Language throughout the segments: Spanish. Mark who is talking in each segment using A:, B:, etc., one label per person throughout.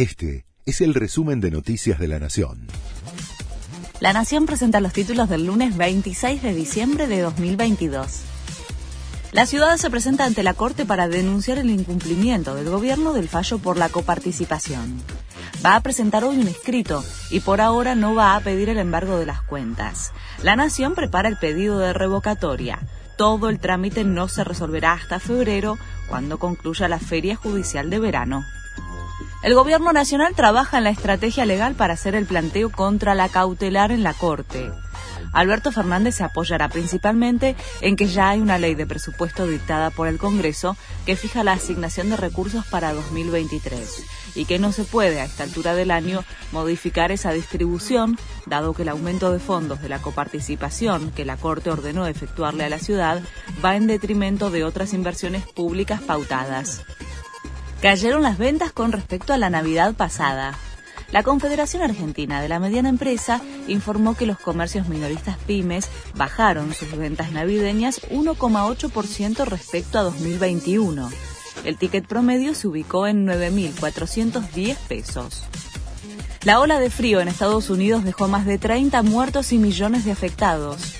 A: Este es el resumen de Noticias de la Nación.
B: La Nación presenta los títulos del lunes 26 de diciembre de 2022. La ciudad se presenta ante la Corte para denunciar el incumplimiento del gobierno del fallo por la coparticipación. Va a presentar hoy un escrito y por ahora no va a pedir el embargo de las cuentas. La Nación prepara el pedido de revocatoria. Todo el trámite no se resolverá hasta febrero, cuando concluya la feria judicial de verano. El Gobierno Nacional trabaja en la estrategia legal para hacer el planteo contra la cautelar en la Corte. Alberto Fernández se apoyará principalmente en que ya hay una ley de presupuesto dictada por el Congreso que fija la asignación de recursos para 2023 y que no se puede a esta altura del año modificar esa distribución, dado que el aumento de fondos de la coparticipación que la Corte ordenó efectuarle a la ciudad va en detrimento de otras inversiones públicas pautadas. Cayeron las ventas con respecto a la Navidad pasada. La Confederación Argentina de la Mediana Empresa informó que los comercios minoristas pymes bajaron sus ventas navideñas 1,8% respecto a 2021. El ticket promedio se ubicó en 9.410 pesos. La ola de frío en Estados Unidos dejó más de 30 muertos y millones de afectados.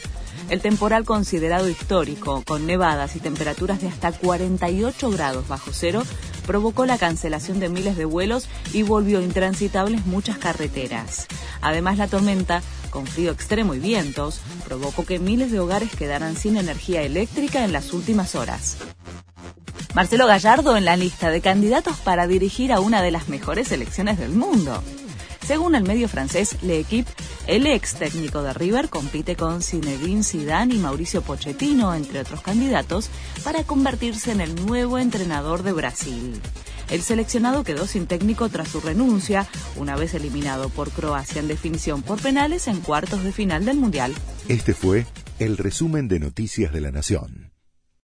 B: El temporal considerado histórico, con nevadas y temperaturas de hasta 48 grados bajo cero, provocó la cancelación de miles de vuelos y volvió intransitables muchas carreteras. Además, la tormenta, con frío extremo y vientos, provocó que miles de hogares quedaran sin energía eléctrica en las últimas horas. Marcelo Gallardo en la lista de candidatos para dirigir a una de las mejores selecciones del mundo. Según el medio francés L'Equipe, el ex técnico de River compite con Zinedine Zidane y Mauricio Pochettino, entre otros candidatos, para convertirse en el nuevo entrenador de Brasil. El seleccionado quedó sin técnico tras su renuncia, una vez eliminado por Croacia en definición por penales en cuartos de final del Mundial.
A: Este fue el resumen de Noticias de la Nación.